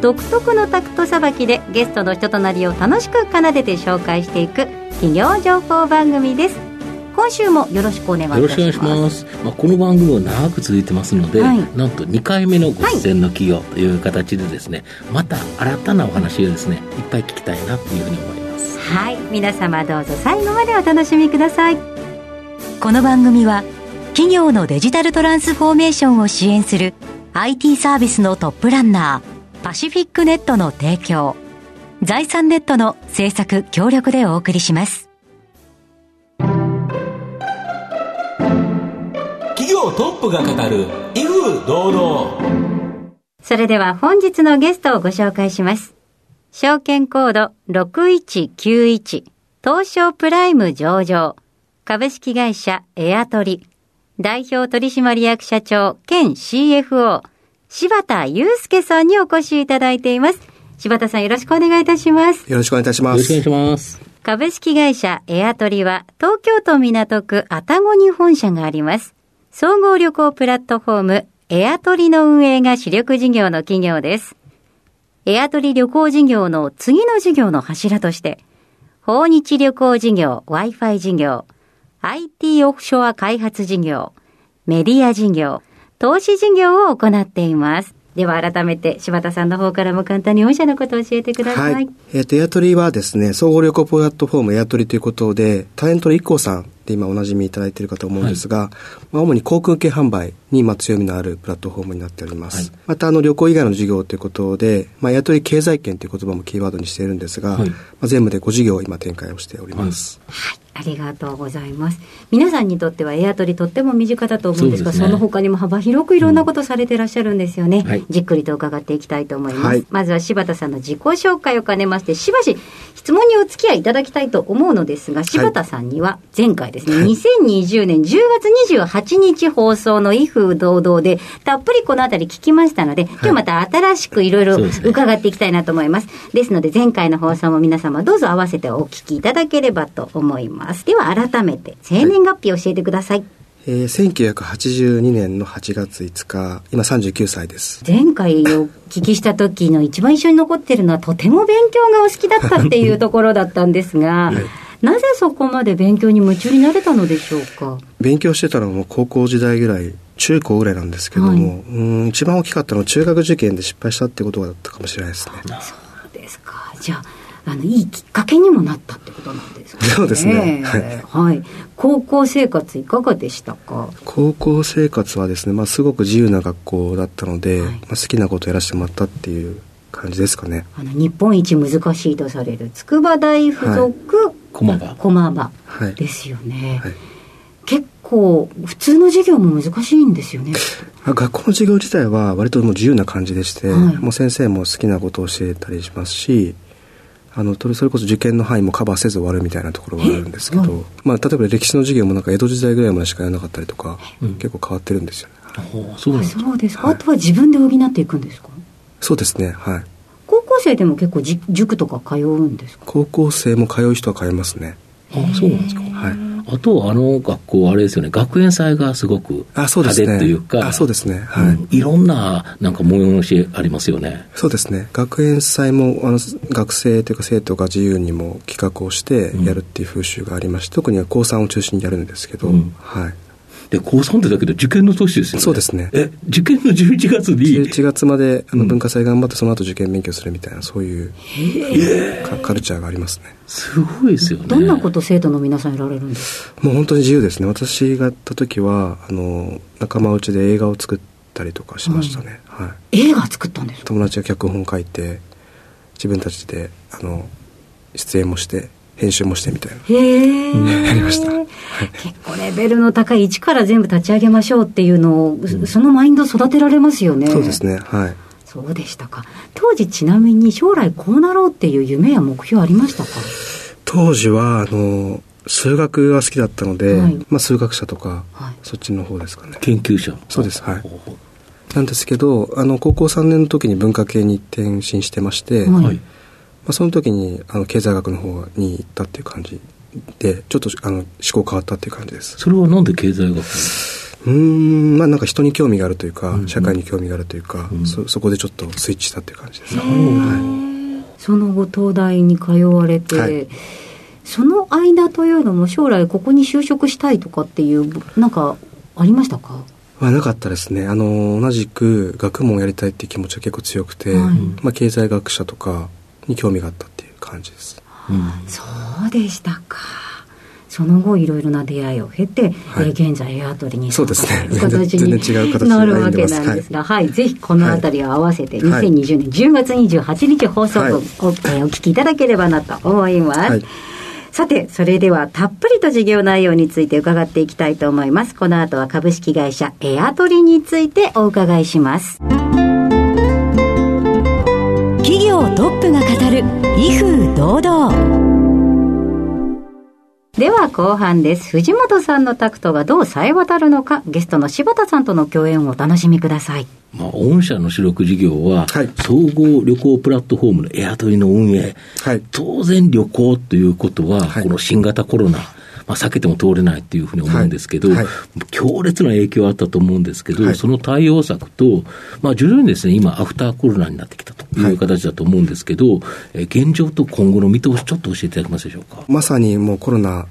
独特のタクトさばきでゲストの人となりを楽しく奏でて紹介していく企業情報番組です。今週もよろしくお願いします。よろしくお願いします、まあ、この番組は長く続いてますので、はい、なんと2回目のご出演の企業という形でですね、はい、また新たなお話をですねいっぱい聞きたいなというふうに思います。はい。皆様どうぞ最後までお楽しみください。この番組は企業のデジタルトランスフォーメーションを支援する IT サービスのトップランナーパシフィックネットの提供。財産ネットの制作協力でお送りします。業トップが語る威風堂々。それでは本日のゲストをご紹介します。証券コード6191東証プライム上場。株式会社エアトリ。代表取締役社長兼 CFO 柴田祐介さんにお越しいただいています。柴田さんよろしくお願いいたします。よろしくお願いいたします。よろしくお願いします。株式会社エアトリは東京都港区愛宕に本社があります。総合旅行プラットフォームエアトリの運営が主力事業の企業です。エアトリ旅行事業の次の事業の柱として、訪日旅行事業、Wi-Fi 事業、IT オフショア開発事業、メディア事業、投資事業を行っています。では改めて柴田さんの方からも簡単に御社のことを教えてください。はい、えっ、ー、と、エアトリはですね、総合旅行プラットフォームエアトリということで、タレントの IKKO さんで今おなじみいただいているかと思うんですが、はい、まあ、主に航空券販売にまあ強みのあるプラットフォームになっております。はい、またあの旅行以外の事業ということで、まあ、エアトリ経済圏という言葉もキーワードにしているんですが、まあ、全部で5事業を今展開をしております。はいありがとうございます。皆さんにとってはエアトリとっても身近だと思うんですが、そ、ね,、の他にも幅広くいろんなことされてらっしゃるんですよね。うんはい、じっくりと伺っていきたいと思います。はい、まずは柴田さんの自己紹介を兼ねまして、しばし質問にお付き合いいただきたいと思うのですが、柴田さんには前回ですね、はい、2020年10月28日放送の威風堂々で、たっぷりこのあたり聞きましたので、今日また新しくいろいろ伺っていきたいなと思います。ですので、前回の放送も皆様どうぞ合わせてお聞きいただければと思います。では改めて、生年月日を教えてください。はいえー、1982年の8月5日、今39歳です。前回お聞きした時の一番印象に残ってるのは、とても勉強がお好きだったっていうところだったんですが、はい、なぜそこまで勉強に夢中になれたのでしょうか？勉強してたのも高校時代ぐらい、中高ぐらいなんですけども、はい、うん一番大きかったのは中学受験で失敗したってことだったかもしれないですね。そうですか。じゃああのいいきっかけにもなったってことなんですかね。そうですね。はい。高校生活いかがでしたか？高校生活はですね、まあすごく自由な学校だったので、はい、まあ好きなことをやらせてもらったっていう感じですかね。あの日本一難しいとされる筑波大附属駒場。駒場。ですよね。はい、結構普通の授業も難しいんですよね。学校の授業自体は割ともう自由な感じでして、はい、もう先生も好きなことを教えたりしますし。あのそれこそ受験の範囲もカバーせず終わるみたいなところがあるんですけど、まあ、例えば歴史の授業もなんか江戸時代ぐらいまでしかやらなかったりとか、うん、結構変わってるんですよね。そうそうですか、はい、あとは自分で補っていくんですか？そうですね。はい生でも結構じ塾とか通うんですか？高校生も通う人は通いますね。あそうなんですか。はい。あと、あの学校、あれですよね、学園祭がすごく派手というか、あそうですね、はい、うん、いろんななんか催しありますよね。そうですね、学園祭もあの学生というか生徒が自由にも企画をしてやるっていう風習がありまして、うん、特には高3を中心にやるんですけど、うん、はい。で、高3ってだけど受験の年ですよね。そうですね。え、受験の11月に ?11 月まであの文化祭頑張ってその後受験勉強するみたいな、そういうカルチャーがありますね。すごいですよね。どんなこと生徒の皆さんやられるんですか？もう本当に自由ですね。私がやった時は、あの、仲間内で映画を作ったりとかしましたね。はい。はい、映画作ったんです友達が脚本書いて、自分たちで、あの、出演もして、編集もしてみたいな。へえ。やりました。結構レベルの高い、一から全部立ち上げましょうっていうのを、うん、そのマインド育てられますよね。そうですね。はい。そうでしたか当時ちなみに将来こうなろうっていう夢や目標ありましたか？当時はあの数学が好きだったので、はい、まあ、数学者とか、はい、そっちの方ですかね研究者そうですはいなんですけどあの高校3年の時に文化系に転身してまして、はい、まあ、その時にあの経済学の方に行ったっていう感じでちょっとあの思考変わったっていう感じです。それはなんで経済学うんまあなんか人に興味があるというか、うんうん、社会に興味があるというか、うん、そそこでちょっとスイッチしたっていう感じです、ね、はい、その後東大に通われて、はい。その間というのも将来ここに就職したいとかっていうなんかありましたか？はなかったですね。あの同じく学問をやりたいっていう気持ちが結構強くて、はい、まあ、経済学者とかに興味があったっていう感じです、うん、そうでしたか。その後いろいろな出会いを経て、はい、えー、現在エアトリにそうですね。形になるわけなんですが、はい、はい、ぜひこの辺りを合わせて2020年10月28日放送分を、はい、お聞きいただければなと思います。さて、それではたっぷりと事業内容について伺っていきたいと思います。この後は株式会社エアトリについてお伺いします。企業トップが語る威風堂々。では後半です。藤本さんのタクトがどう冴え渡るのか、ゲストの柴田さんとの共演をお楽しみください。まあ、御社の主力事業は、はい、総合旅行プラットフォームのエアトリの運営、はい、当然旅行ということは、はい、この新型コロナ、まあ、避けても通れないっていうふうに思うんですけど、はい、強烈な影響あったと思うんですけど、はい、その対応策と、まあ、徐々にですね、今、アフターコロナになってきたという形だと思うんですけど、え現状と今後の見通し、ちょっと教えていただけますでしょうか？まさにもうコロナ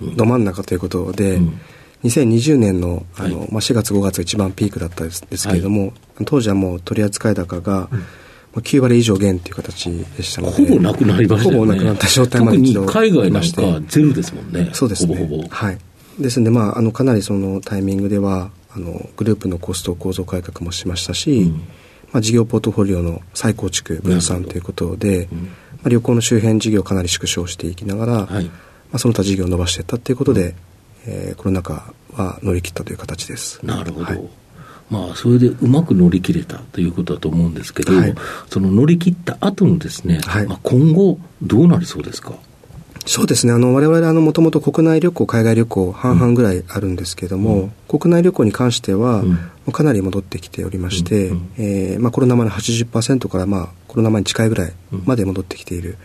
ど真ん中ということで、うん、2020年のあの、はい、まあ、4月、5月一番ピークだったんですけれども、はい、当時はもう取扱高が、うん。まあ、9割以上減という形でしたので、ほぼなくなりましたね。ほぼなくなった状態まで一度海外なんかゼロですもんね。そうですね。ほぼほぼ。はい。ですので、まあ、あの、かなりそのタイミングでは、あの、グループのコスト構造改革もしましたし、うん、まあ、事業ポートフォリオの再構築、分散ということで、うん、まあ、旅行の周辺事業をかなり縮小していきながら、はいまあ、その他事業を伸ばしていったということで、うん、えー、コロナ禍は乗り切ったという形です。なるほど、はいまあ、それでうまく乗り切れたということだと思うんですけど、はい、その乗り切った後のですね、はい、まあ、今後、どうなりそうですか？そうですね、あの我々あのもともと国内旅行、海外旅行、半々ぐらいあるんですけれども、うん、国内旅行に関しては、うん、かなり戻ってきておりまして、うん、えー、まあ、コロナ前の80%から、まあ、コロナ前に近いぐらいまで戻ってきている。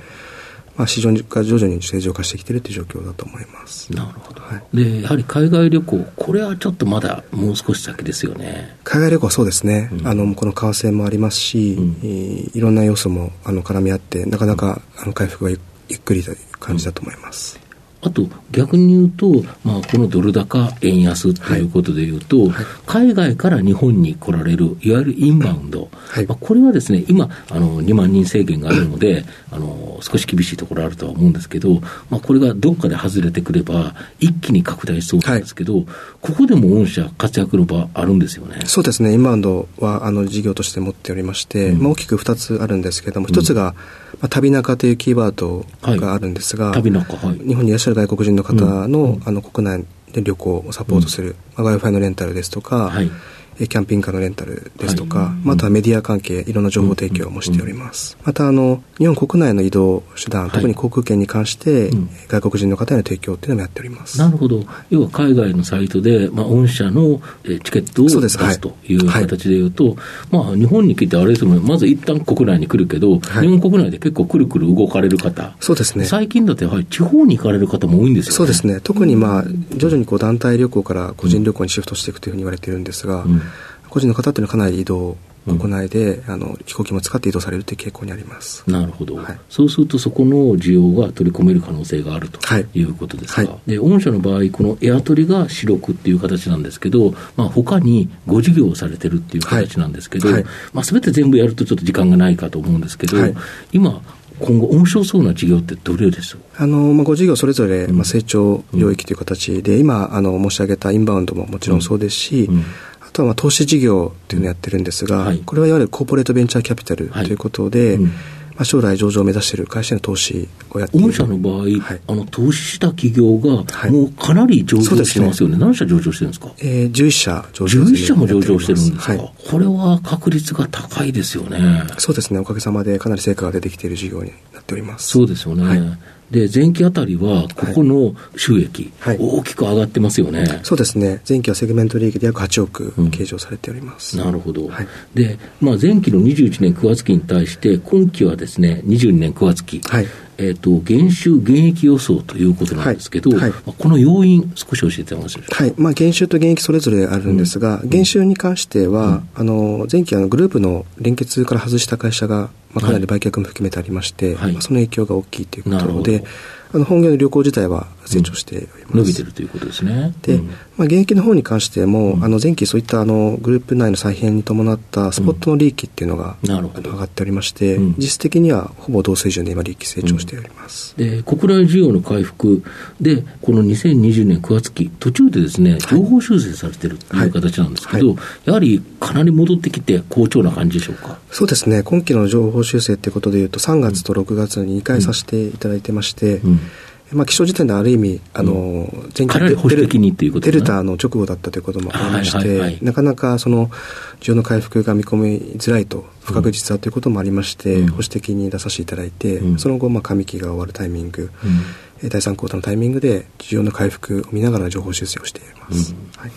まあ、市場が徐々に正常化してきているという状況だと思います。なるほど。はい、で、やはり海外旅行、これはちょっとまだもう少し先ですよね。海外旅行はそうですね。うん、あの、この為替もありますし、うん、いろんな要素もあの絡み合って、なかなかあの回復がゆっくりという感じだと思います。あと逆に言うと、まあ、このドル高円安ということでいうと、はい。はい、海外から日本に来られる、いわゆるインバウンド、はい、まあ、これはですね、今、あの2万人制限があるので、あの少し厳しいところあるとは思うんですけど、まあ、これがどっかで外れてくれば、一気に拡大しそうなんですけど、ここでも御社、活躍の場あるんですよね。そうですね、インバウンドはあの事業として持っておりまして、うん、まあ、大きく2つあるんですけれども、1つが、まあ、旅中というキーワードがあるんですが、旅中、はい、日本にいらっしゃる外国人の方のうん、あの国内で旅行をサポートする、うん。まあ、Wi-Fi のレンタルですとか、はいキャンピングカーのレンタルですとか、はい、またメディア関係、いろんな情報提供もしております。うん、また、あの、日本国内の移動手段、はい、特に航空券に関して、うん、外国人の方への提供っていうのもやっております。なるほど。要は海外のサイトで、まあ、御社のチケットを出すという形でいうと、まあ、日本に来てあれですもん、まず一旦国内に来るけど、日本国内で結構くるくる動かれる方。そうですね。最近だとやはり地方に行かれる方も多いんですよね。そうですね。特にまあ、徐々にこう団体旅行から個人旅行にシフトしていくというふうに言われているんですが、うん個人の方っていうのはかなり移動国内で、あの飛行機も使って移動されるという傾向にあります。なるほど、はい、そうするとそこの需要が取り込める可能性があるとい。うことですか、はい。はい、で御社の場合このエアトリが主力っていう形なんですけど、まあ、他にご事業をされてるっていう形なんですけど、まあ、全て全部やるとちょっと時間がないかと思うんですけど、今今後、面白そうな事業ってどれですあの、まあ、ご事業それぞれ、まあ、成長領域という形で、うん、今あの申し上げたインバウンドももちろんそうですし、うん。うんあとはまあ投資事業というのをやってるんですが、はい、これはいわゆるコーポレートベンチャーキャピタルということで、はいうん、まあ、将来上場を目指している会社への投資をやっている。御社の場合、はい、あの投資した企業が、もうかなり上場してますよね。ね何社上場してるんですか？えー、11社上場してる。11社も上場してるんですか、はい、これは確率が高いですよね。そうですね。おかげさまでかなり成果が出てきている事業になっております。そうですよね。はいで、前期あたりは、ここの収益、はい、大きく上がってますよね、そうですね、前期はセグメント利益で約8億計上されております、うん、なるほど、はい、で、まあ、前期の21年9月期に対して、今期はですね、22年9月期、はい、えーと、減収減益予想ということなんですけど、はい。はい、この要因、少し教えてもらえますはい。まあ、減収と減益それぞれあるんですが、うん、減収に関しては、うん、あの前期あのグループの連結から外した会社が、まあ、かなり売却も含めてありまして、はい、まあ、その影響が大きいということで。あの本業の旅行自体は成長しております、うん、伸びてるということですね。で、うん、まあ、現役の方に関しても、うん、あの前期そういったあのグループ内の再編に伴ったスポットの利益っていうのが、上がっておりまして、実質的にはほぼ同水準で今利益成長しております。で国内需要の回復でこの2020年9月期途中でですね情報修正されてるという形なんですけど、はい。はい、やはりかなり戻ってきて好調な感じでしょうか？そうですね。今期の情報修正っていうことでいうと3月と6月に2回させていただいてまして、うんまあ、気象時点である意味、あの、前回デルタの直後だったということもありまして、なかなかその需要の回復が見込みづらいと、不確実だということもありまして、保守的に出させていただいて、その後、まあ、上期が終わるタイミング、第3クォーターのタイミングで、需要の回復を見ながら情報修正をしています。はい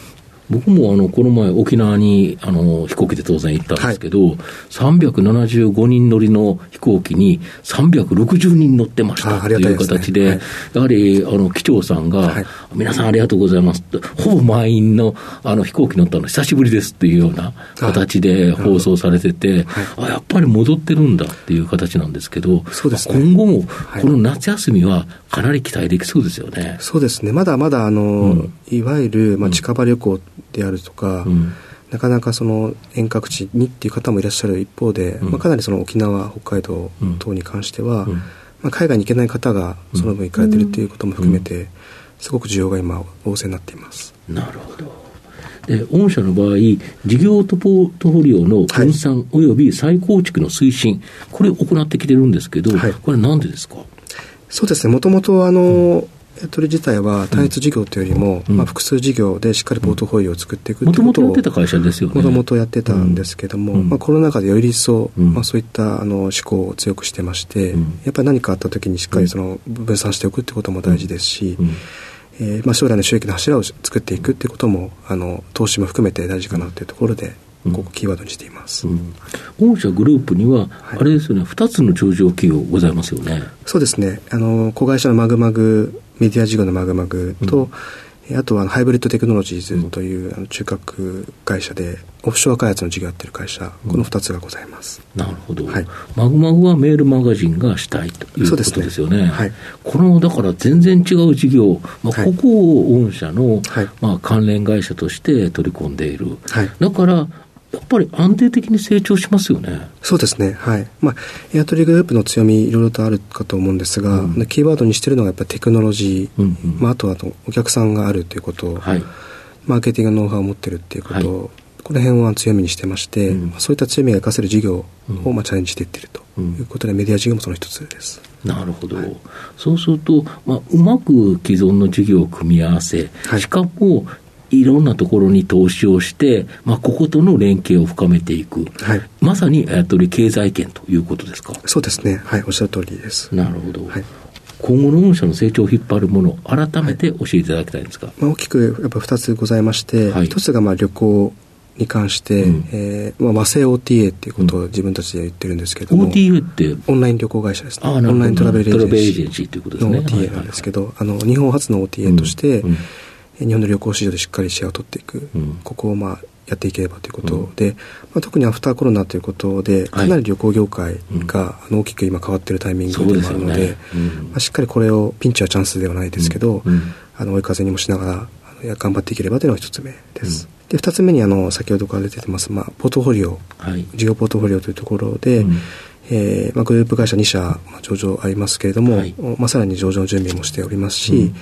僕もあのこの前、沖縄にあの飛行機で当然行ったんですけど、はい、375人乗りの飛行機に360人乗ってましたという形で、ねやはりあの機長さんが、はい、皆さんありがとうございますと、ほぼ満員のあの飛行機乗ったの久しぶりですっていうような形で放送されてて、あやっぱり戻ってるんだっていう形なんですけど、そうです、ね、今後もこの夏休みはかなり期待できそうですよね。そうですね。まだまだあの、うん、いわゆる、まあ、近場旅行であるとか、うん、なかなかその遠隔地にっていう方もいらっしゃる一方で、うん、まあ、かなりその沖縄、北海道等に関しては、まあ、海外に行けない方がその分行かれてるということも含めて、すごく需要が今、旺盛になっています。なるほど。で御社の場合、事業トポートフォリオの分散および再構築の推進、はい、これを行ってきてるんですけど、はい、これなんでですか？そうですね、もともとあの、うん取り自体は単一事業というよりも、うん、まあ、複数事業でしっかりポートフォリオを作っていくもともとやってた会社ですよね。もともとやってたんですけども、うん、まあ、コロナ禍でより一層、うん、まあ、そういったあの思考を強くしてまして、やっぱり何かあった時にしっかりその分散しておくってことも大事ですし、えーまあ、将来の収益の柱を作っていくっていうこともあの投資も含めて大事かなというところでここキーワードにしています、うん、御社グループには、あれですよね、2つの上場企業ございますよね。そうですね、あの子会社のマグマグ、メディア事業のマグマグと、うん、あとはハイブリッドテクノロジーズという、あの中核会社で、オフショア開発の事業をやっている会社、この2つがございます。なるほど、はい、マグマグはメールマガジンがしたいということですよね。ね。はい、このだから全然違う事業、まあ、ここを御社の、はい、まあ、関連会社として取り込んでいる。だからやっぱり安定的に成長しますよね。そうですね。はい。まあ、エアトリグループの強み、いろいろとあるかと思うんですが、うん、キーワードにしてるのがやっぱりテクノロジー、うんうん、まあ、あとはお客さんがあるということ、はい、マーケティングノウハウを持ってるっていうこと、はい、この辺は強みにしてまして、うん、そういった強みが生かせる事業をまあチャレンジしていってると。いうことで、メディア事業もその一つです。なるほど、はい、そうすると、まあ、うまく既存の事業を組み合わせ、しかもいろんなところに投資をして、まあ、こことの連携を深めていく、はい、まさにやっとり経済圏ということですか？そうですね、はい、おっしゃる通りです。なるほど、はい。今後の御社の成長を引っ張るもの、改めて教えていただきたいんですか、まあ、大きくやっぱ2つございまして、はい、1つがまあ旅行に関して、うん、えー、まあ、和製 OTA っていうことを自分たちで言ってるんですけども、OTA って？オンライン旅行会社ですね。オンライントラベルエージェンシー。ということですね。OTA なんですけど、あの日本初の OTA として、うんうん日本の旅行市場でしっかりシェアを取っていく、うん、ここをまあやっていければということで、うん、まあ、特にアフターコロナということでかなり旅行業界が大きく今変わっているタイミングでもあるので、ね。うん、まあ、しっかりこれをピンチはチャンスではないですけど、あの追い風にもしながら頑張っていければというのが一つ目です。で2つ目にあの先ほどから出てます、まあ、ポートフォリオ、はい、事業ポートフォリオというところで、えーまあ、グループ会社2社、まあ、上場ありますけれども、はい、まあ、さらに上場の準備もしておりますし、うん、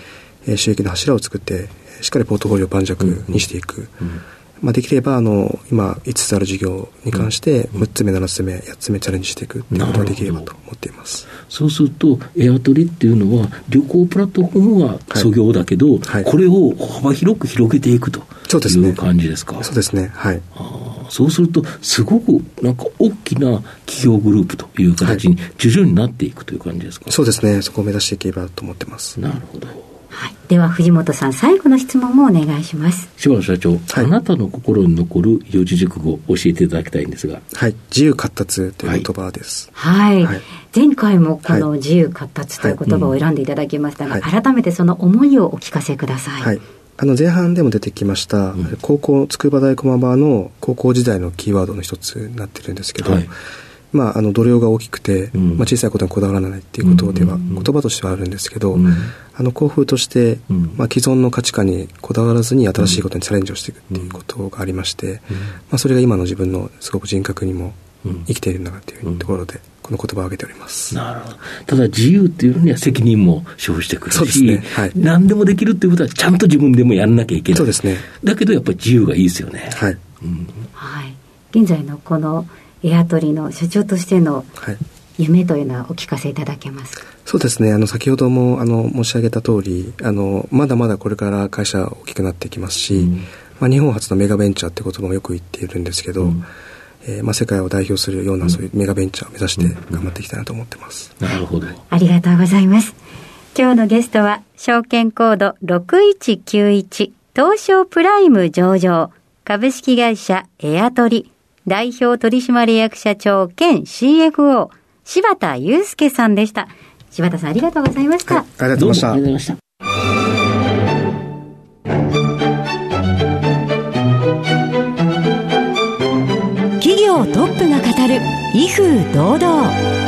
えー、収益の柱を作ってしっかりポートフォリオを盤石にしていく、うん、まあ、できればあの今5つある事業に関して6つ目7つ目8つ目チャレンジしていくっていうことができればと思っています。そうするとエアトリっていうのは旅行プラットフォームは創業だけど、はい、これを幅広く広げていくという感じですか？そうですね。はい。そうするとすごくなんか大きな企業グループという形に徐々になっていくという感じですか、はい、そうですね。そこを目指していければと思ってます。なるほどはい、では藤本さん最後の質問もお願いします。柴野社長、はい、あなたの心に残る四字熟語を教えていただきたいんですが。はい。自由闊達という言葉です。はい、はい、前回もこの自由闊達という言葉を選んでいただきましたが、改めてその思いをお聞かせください、はい。あの前半でも出てきました、うん、高校筑波大駒場の高校時代のキーワードの一つになってるんですけど、はい、まあ、あの度量が大きくて、うん、まあ、小さいことにこだわらないっていうことでは、言葉としてはあるんですけど、うん、あの校風として、まあ、既存の価値観にこだわらずに新しいことにチャレンジをしていくっていうことがありまして、まあ、それが今の自分のすごく人格にも生きているんだなというところで、この言葉を挙げております。なるほど。ただ自由っていうのには責任も生じてくるし、ね。はい、何でもできるっていうことはちゃんと自分でもやらなきゃいけない。そうですね。だけどやっぱり自由がいいですよね。はい、うん、はい、現在のこのエアトリの社長としての夢というのはお聞かせいただけますか、そうですね。あの先ほどもあの申し上げた通りありまだまだこれから会社大きくなっていきますし、うん、まあ、日本初のメガベンチャーって言葉もよく言っているんですけど、うん。えーまあ、世界を代表するようなそういうメガベンチャーを目指して頑張っていきたいなと思ってます、なるほど。ありがとうございます。今日のゲストは証券コード6191東証プライム上場株式会社エアトリ代表取締役社長兼 CFO、柴田祐介さんでした。柴田さんありがとうございました。はい、ありがとうございました。企業トップが語る威風堂々。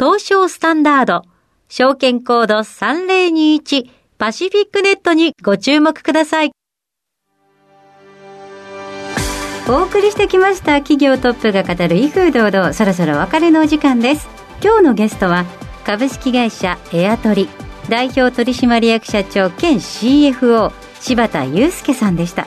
東証スタンダード、証券コード3021パシフィックネットにご注目ください。お送りしてきました企業トップが語る威風堂々そろそろ別れのお時間です。今日のゲストは株式会社エアトリ代表取締役社長兼 CFO 柴田祐介さんでした。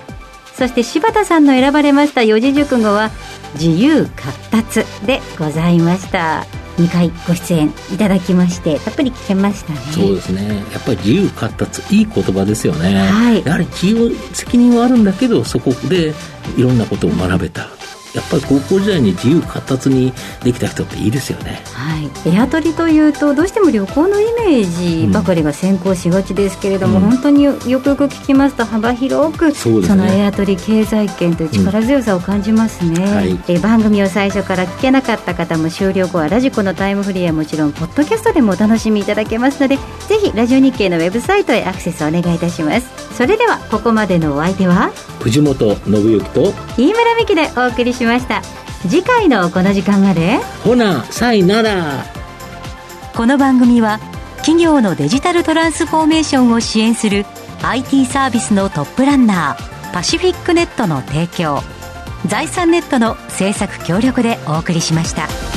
そして柴田さんの選ばれました四字熟語は自由闊達でございました。2回ご出演いただきましてたっぷり聞けましたね。そうですね。やっぱり自由闊達いい言葉ですよね、はい、やはり企業責任はあるんだけどそこでいろんなことを学べたやっぱり高校時代に自由闊達にできた人っていいですよね。はい、エアトリというとどうしても旅行のイメージばかりが先行しがちですけれども、うん、本当によくよく聞きますと幅広くそ、ね,、のエアトリ経済圏という力強さを感じますね、うんはい、え番組を最初から聞けなかった方も終了後はラジコのタイムフリーはもちろんポッドキャストでもお楽しみいただけますのでぜひラジオ日経のウェブサイトへアクセスお願いいたします。それではここまでのお相手は？藤本信之と飯村美希でお送りしました。次回のこの時間まで。ほなさいなら。この番組は企業のデジタルトランスフォーメーションを支援する IT サービスのトップランナーパシフィックネットの提供財産ネットの制作協力でお送りしました。